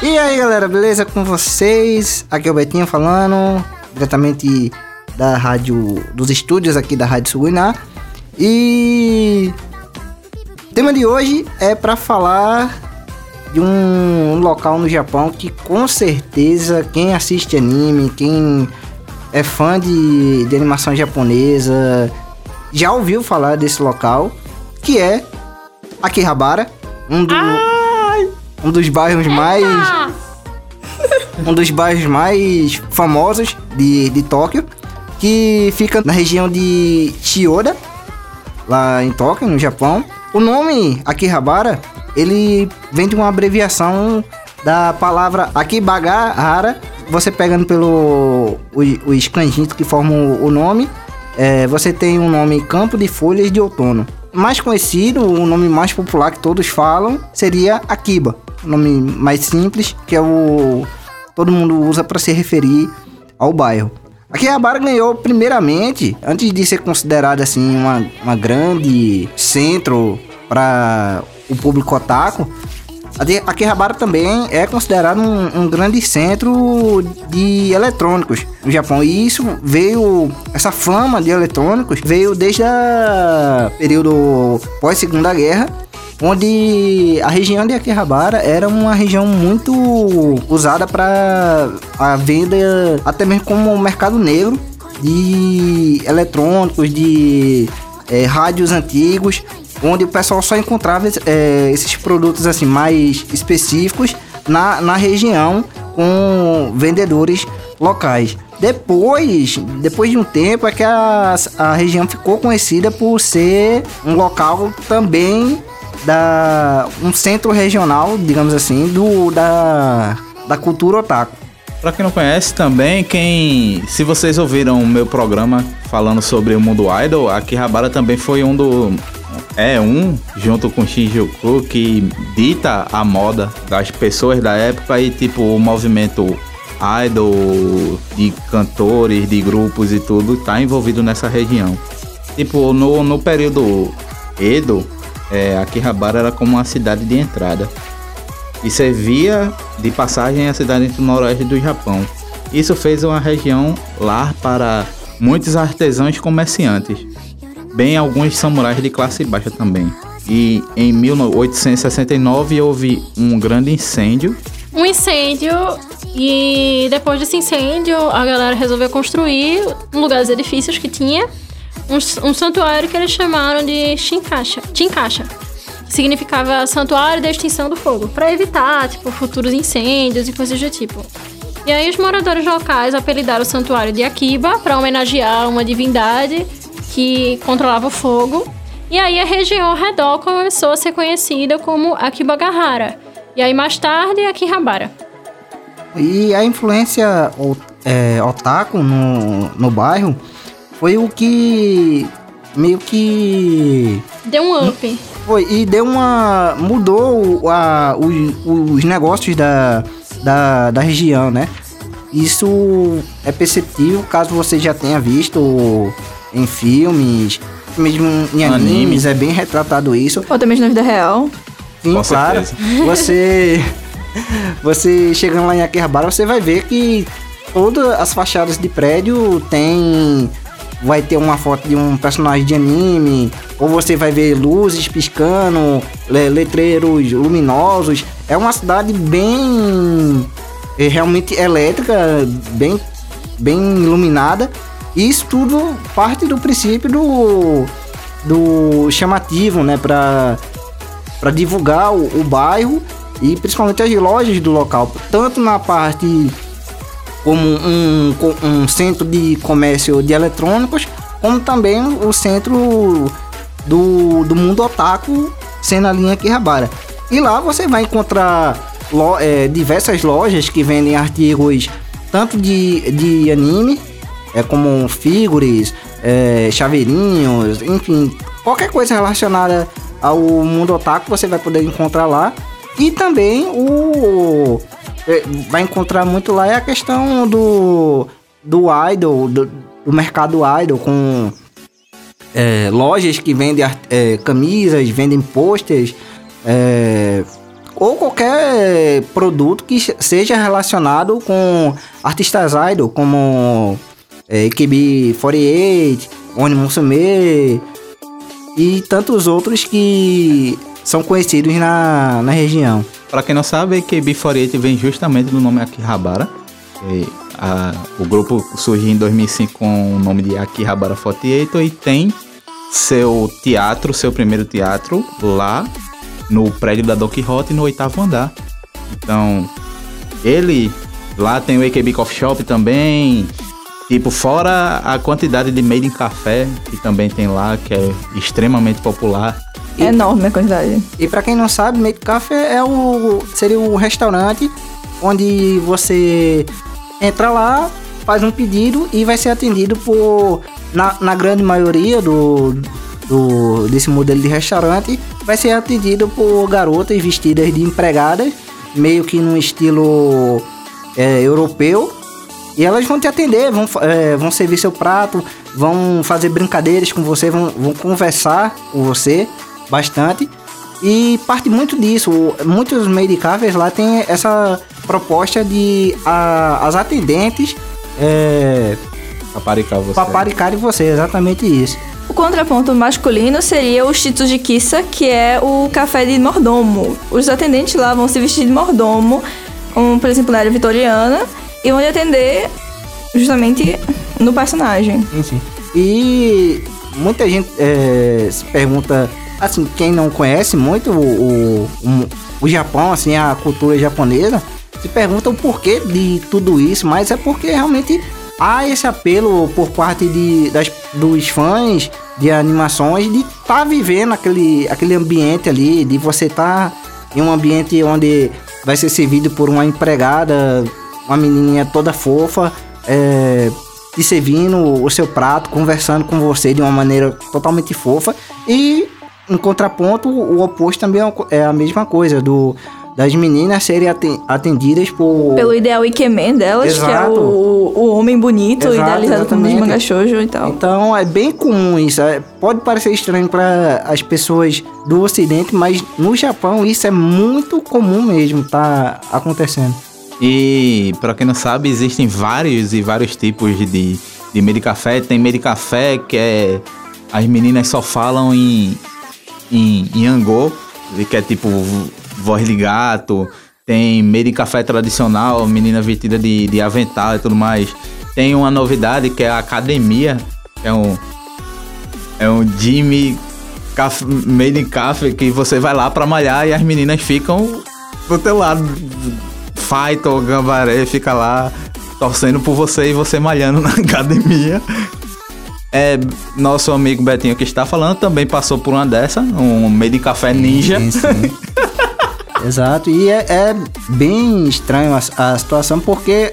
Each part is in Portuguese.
E aí galera, beleza com vocês? Aqui é o Betinho falando, diretamente da rádio, dos estúdios aqui da Rádio Suguiná. E o tema de hoje é para falar de um local no Japão que com certeza quem assiste anime, quem é fã de, de animação japonesa, já ouviu falar desse local, que é Akihabara, um, do, um dos bairros mais um dos bairros mais famosos de, de Tóquio, que fica na região de Chiyoda, lá em Tóquio, no Japão. O nome Akihabara, ele vem de uma abreviação da palavra Akibagahara. Você pegando pelo os, os kanjis que formam o nome, é, você tem o nome Campo de Folhas de Outono. Mais conhecido, o nome mais popular que todos falam seria Akiba. O nome mais simples, que é o todo mundo usa para se referir ao bairro. Akihabara ganhou primeiramente, antes de ser considerado assim uma, uma grande centro para o público otaku, a Akihabara também é considerado um, um, grande centro de eletrônicos no Japão. E isso veio, essa fama de eletrônicos veio desde o período pós Segunda Guerra, onde a região de Akihabara era uma região muito usada para a venda, até mesmo como mercado negro de eletrônicos, de é, rádios antigos onde o pessoal só encontrava é, esses produtos assim mais específicos na, na região com vendedores locais. Depois, depois de um tempo, é que a, a região ficou conhecida por ser um local também da um centro regional, digamos assim, do da, da cultura otaku. Para quem não conhece também, quem se vocês ouviram o meu programa falando sobre o mundo idol, Akihabara também foi um do é um, junto com Shinjuku, que dita a moda das pessoas da época e tipo o movimento idol, de cantores, de grupos e tudo, tá envolvido nessa região. Tipo, no, no período Edo, é, Akihabara era como uma cidade de entrada e servia de passagem à cidade do noroeste do Japão. Isso fez uma região lar para muitos artesãos e comerciantes bem alguns samurais de classe baixa também. E em 1869 houve um grande incêndio. Um incêndio e depois desse incêndio a galera resolveu construir no lugar dos edifícios que tinha um, um santuário que eles chamaram de Shinkasha, Chinkasha. Que significava santuário da extinção do fogo, para evitar tipo futuros incêndios e coisas do tipo. E aí os moradores locais apelidaram o santuário de Akiba para homenagear uma divindade que controlava o fogo. E aí a região ao redor começou a ser conhecida como Akibagahara. E aí mais tarde Akihabara. E a influência é, otaku no, no bairro foi o que meio que deu um up. Foi e deu uma mudou a, os, os negócios da, da, da região, né? Isso é perceptível caso você já tenha visto em filmes, mesmo em animes, animes é bem retratado isso. Ou também na vida real. Sim, Com claro. Certeza. Você você chegando lá em Akihabara, você vai ver que todas as fachadas de prédio tem vai ter uma foto de um personagem de anime, ou você vai ver luzes piscando, letreiros luminosos. É uma cidade bem é, realmente elétrica, bem bem iluminada e isso tudo parte do princípio do, do chamativo, né? Para divulgar o, o bairro e principalmente as lojas do local, tanto na parte como um, um centro de comércio de eletrônicos, como também o centro do, do mundo otaku, sendo a linha Kihabara. E lá você vai encontrar lo, é, diversas lojas que vendem artigos tanto de, de anime é como figures, é, chaveirinhos, enfim, qualquer coisa relacionada ao mundo otaku você vai poder encontrar lá. E também o. é, vai encontrar muito lá é a questão do. do idol, do, do mercado idol, com é, lojas que vendem é, camisas, vendem posters, é, ou qualquer produto que se- seja relacionado com artistas idol, como é, KB48, Oni Musume e tantos outros que são conhecidos na, na região. Pra quem não sabe, KB48 vem justamente do nome Akihabara. E, a- o grupo surgiu em 2005 com o nome de Akihabara 48 e tem seu teatro, seu primeiro teatro lá no prédio da Don Quixote no oitavo andar. Então, ele lá tem o AKB Coffee Shop também. Tipo, fora a quantidade de made in café que também tem lá, que é extremamente popular. É enorme a quantidade. E pra quem não sabe, Make Café é o seria o restaurante onde você entra lá, faz um pedido e vai ser atendido por na, na grande maioria do, do desse modelo de restaurante vai ser atendido por garotas vestidas de empregadas, meio que num estilo é, europeu. E elas vão te atender, vão, é, vão servir seu prato, vão fazer brincadeiras com você, vão, vão conversar com você bastante. E parte muito disso. Muitos medicáveis lá tem essa proposta de a- as atendentes é, Paparicar você. paparicarem você, exatamente isso. O contraponto masculino seria o Shitsu de Kissa, que é o café de mordomo. Os atendentes lá vão se vestir de mordomo, como por exemplo na era vitoriana, e vão lhe atender justamente no personagem. Sim, sim. E muita gente é, se pergunta, assim, quem não conhece muito o, o, o- Japão, assim, a cultura japonesa, se pergunta o porquê de tudo isso, mas é porque realmente há esse apelo por parte de, das, dos fãs de animações de estar vivendo aquele, aquele ambiente ali, de você estar em um ambiente onde vai ser servido por uma empregada, uma menininha toda fofa, é, servindo o seu prato, conversando com você de uma maneira totalmente fofa. E, em contraponto, o oposto também é é a mesma coisa, do das meninas serem aten- atendidas por... Pelo ideal Ikemen delas, que é Exato. o, o homem bonito, Exato, idealizado como dos exatamente. manga shoujo e tal. Então é bem comum isso. é- pode parecer estranho para as pessoas do Ocidente, mas no Japão isso é muito comum mesmo, tá acontecendo. E pra quem não sabe, existem vários e vários tipos de, de meio de café. Tem meio de café que é. As meninas só falam em, em, em angô, que é tipo voz de gato. Tem meio de café tradicional, menina vestida de, de avental e tudo mais. Tem uma novidade que é a academia, é um. É um Jimmy caf- Made in Café que você vai lá pra malhar e as meninas ficam do teu lado. Fight ou Gambaré fica lá torcendo por você e você malhando na academia. É, nosso amigo Betinho que está falando também passou por uma dessa, um Made in Café Ninja. Sim, sim. Exato, e é, é bem estranho a, a situação porque,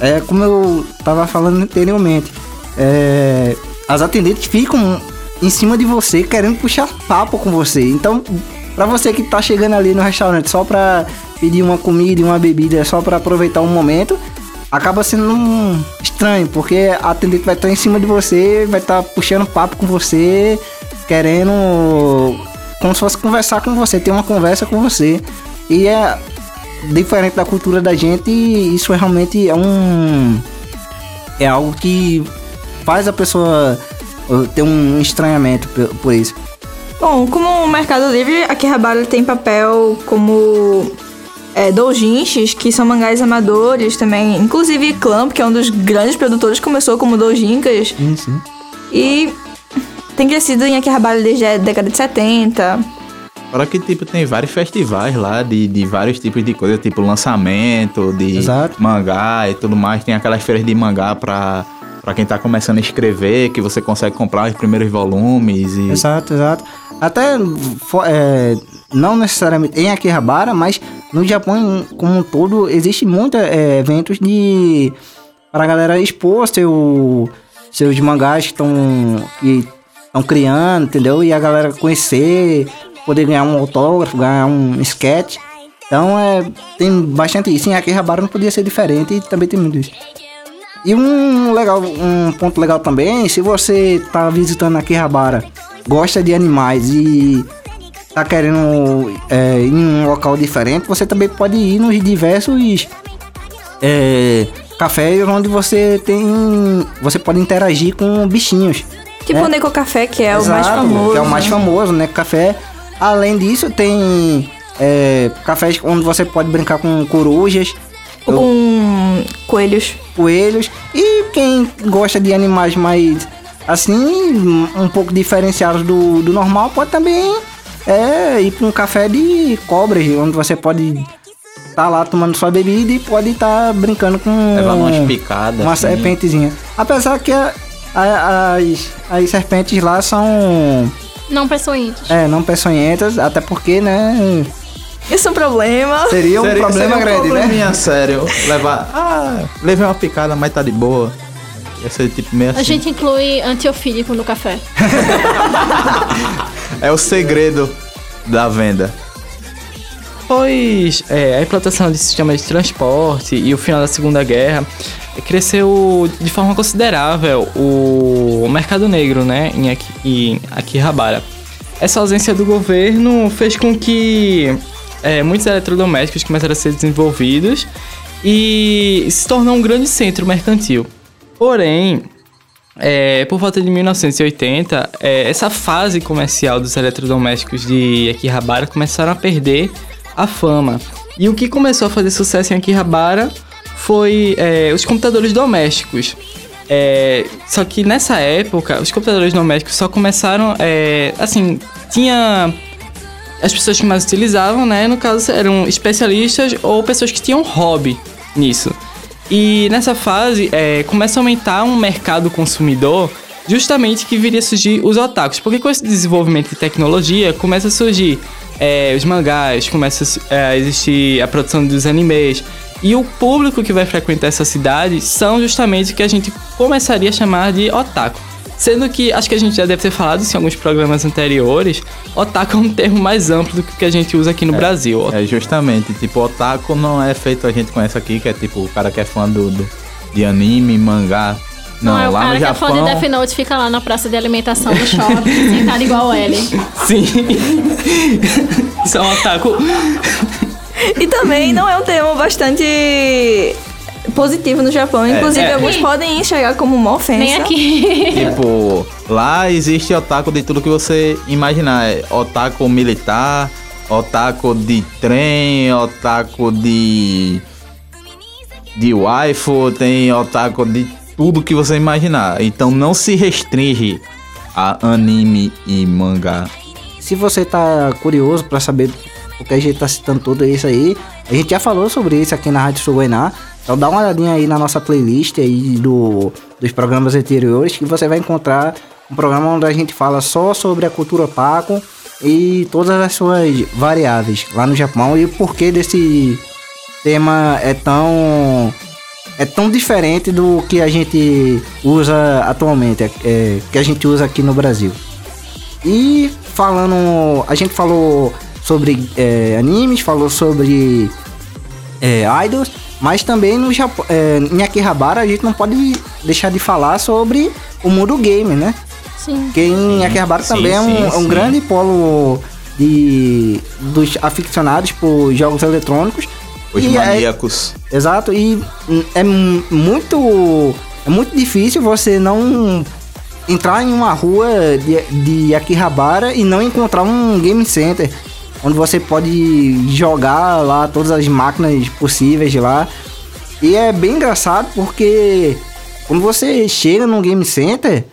é, como eu tava falando anteriormente, é, as atendentes ficam em cima de você querendo puxar papo com você. Então, pra você que tá chegando ali no restaurante só pra pedir uma comida e uma bebida, só pra aproveitar um momento, acaba sendo um estranho, porque a atendente vai estar em cima de você, vai estar puxando papo com você, querendo como se fosse conversar com você, ter uma conversa com você. E é diferente da cultura da gente, e isso é realmente é um é algo que faz a pessoa uh, ter um estranhamento por, isso. Bom, como o Mercado Livre, a Akihabara tem papel como é, doujinshis, que são mangás amadores também. Inclusive Clamp, que é um dos grandes produtores, começou como doujinkas. Sim, sim. E tem crescido em Akihabara desde a década de 70. Fora que, tipo, tem vários festivais lá de, de vários tipos de coisa, tipo lançamento de Exato. mangá e tudo mais. Tem aquelas feiras de mangá pra, pra quem tá começando a escrever, que você consegue comprar os primeiros volumes e... Exato, exato. Até é, não necessariamente em Akihabara, mas no Japão como um todo existe muitos eventos de para galera expor seu seus mangás que estão estão criando, entendeu? E a galera conhecer, poder ganhar um autógrafo, ganhar um sketch. Então é, tem bastante isso. Em Akihabara não podia ser diferente e também tem muito isso. E um legal, um ponto legal também, se você tá visitando Akihabara, gosta de animais e tá querendo é, ir em um local diferente, você também pode ir nos diversos é, cafés onde você tem, você pode interagir com bichinhos. Tipo né? o Neko Café, que é o mais Exato, famoso. Que é o mais né? famoso, né? Café. Além disso, tem é, cafés onde você pode brincar com corujas, Com coelhos. coelhos. E quem gosta de animais mais assim, um pouco diferenciados do, do normal, pode também é, ir para um café de cobras, onde você pode estar lá tomando sua bebida e pode estar brincando com Levar umas picadas. uma assim. serpentezinha. Apesar que a- a- as, as serpentes lá são Não peçonhentos. é, não peçonhentas, até porque, né, Isso é um problema. seria um Seria- problema seria um grande, né? probleminha sério. Levar. Ah, levei uma picada, mas tá de boa. Ia ser tipo meio assim. A gente inclui antiofílico no café. É o segredo da venda. Pois é, a implantação de sistemas de transporte e o final da Segunda Guerra cresceu de forma considerável o mercado negro, né, em em Akihabara. Essa ausência do governo fez com que eh, muitos eletrodomésticos começaram a ser desenvolvidos e se tornou um grande centro mercantil. Porém, é, por volta de 1980, é, essa fase comercial dos eletrodomésticos de Akihabara começaram a perder a fama. E o que começou a fazer sucesso em Akihabara foi é, os computadores domésticos. É, só que nessa época, os computadores domésticos só começaram, é, assim, tinha as pessoas que mais utilizavam, né? No caso, eram especialistas ou pessoas que tinham hobby nisso. E nessa fase, é, começa a aumentar um mercado consumidor justamente que viria a surgir os otakus. Porque com esse desenvolvimento de tecnologia, começa a surgir é, os mangás, começa a é, existir a produção dos animes. E o público que vai frequentar essa cidade são justamente o que a gente começaria a chamar de otaku. Sendo que, acho que a gente já deve ter falado isso em alguns programas anteriores, otaku é um termo mais amplo do que o que a gente usa aqui no Brasil. É justamente, tipo, otaku não é feito a gente conhece aqui, que é tipo o cara que é fã do, do- de anime, mangá. Não, Não, é o lá cara no que é fã Japão. de Death Note fica lá na praça de alimentação do shopping, sentado igual ele. Sim. Isso é um otaku. E também não é um termo bastante positivo no Japão. Inclusive, é. alguns podem enxergar como uma ofensa. Nem aqui. Tipo, lá existe otaku de tudo que você imaginar. É otaku militar, otaku de trem, otaku de. de waifu, tem otaku de tudo que você imaginar. Então não se restringe a anime e mangá. Se você tá curioso pra saber o que a gente tá citando tudo isso aí, a gente já falou sobre isso aqui na Rádio Suguainá. Então dá uma olhadinha aí na nossa playlist aí do, dos programas anteriores que você vai encontrar um programa onde a gente fala só sobre a cultura otaku e todas as suas variáveis lá no Japão e o porquê desse tema é tão é tão diferente do que a gente usa atualmente, é, é, que a gente usa aqui no Brasil. E falando, a gente falou sobre é, animes, falou sobre é, idols, mas também no Japão, é, em Akihabara a gente não pode deixar de falar sobre o mundo game, né? Sim. Porque em Akihabara sim, também é um, sim, é um sim. grande polo de dos aficionados por jogos eletrônicos. Os E é- maníacos. Exato, e hum, é mu- muito é muito difícil você não entrar em uma rua de, de Akihabara e não encontrar um game center onde você pode jogar lá todas as máquinas possíveis lá. E é bem engraçado porque quando você chega num game center,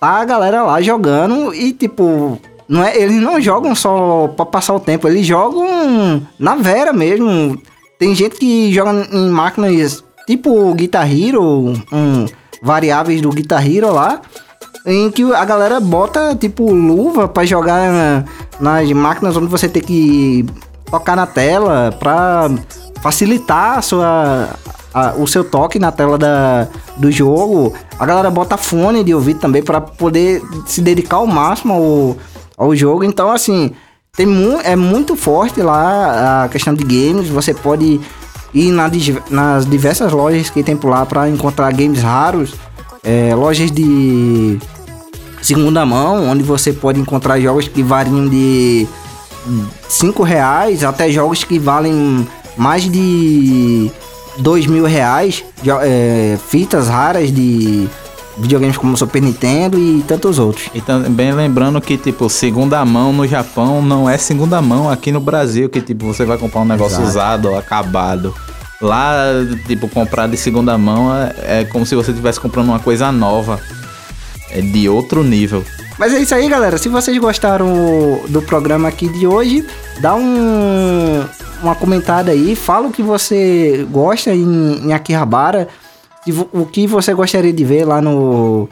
tá a galera lá jogando e tipo, não é, eles não jogam só pra passar o tempo, eles jogam na vera mesmo. Tem gente que joga em máquinas tipo Guitar Hero, um, variáveis do Guitar Hero lá, em que a galera bota tipo luva pra jogar na- nas máquinas onde você tem que tocar na tela pra facilitar a sua a- o seu toque na tela da, do jogo, a galera bota fone de ouvido também para poder se dedicar ao máximo ao, ao jogo. Então, assim, tem mu é muito forte lá a questão de games. Você pode ir na nas diversas lojas que tem por lá para encontrar games raros, é, lojas de segunda mão, onde você pode encontrar jogos que variam de 5 reais até jogos que valem mais de 2 mil reais, é, fitas raras de videogames como Super Nintendo e tantos outros. E também lembrando que, tipo, segunda mão no Japão não é segunda mão aqui no Brasil, que, tipo, você vai comprar um negócio Exato. usado ou acabado. Lá, tipo, comprar de segunda mão é, é como se você estivesse comprando uma coisa nova. É de outro nível. Mas é isso aí, galera. Se vocês gostaram do programa aqui de hoje, dá um, uma comentada aí. Fala o que você gosta em, em Akihabara. O que você gostaria de ver lá no,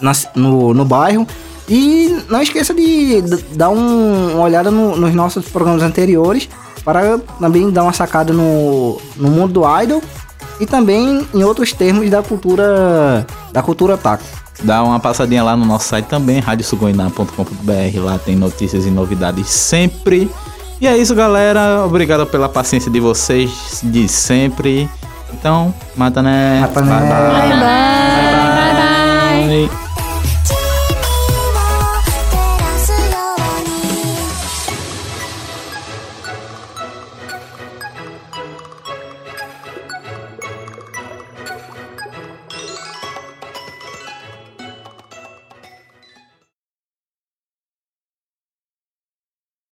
na- no, no bairro. E não esqueça de dar um- uma olhada no- nos nossos programas anteriores para também dar uma sacada no, no mundo do idol e também em outros termos da cultura da cultura taco. Dá uma passadinha lá no nosso site também, radiosugoiná.com.br. Lá tem notícias e novidades sempre. E é isso, galera. Obrigado pela paciência de vocês de sempre. Então, mata né. Mata né. Bye, bye. Bye, bye.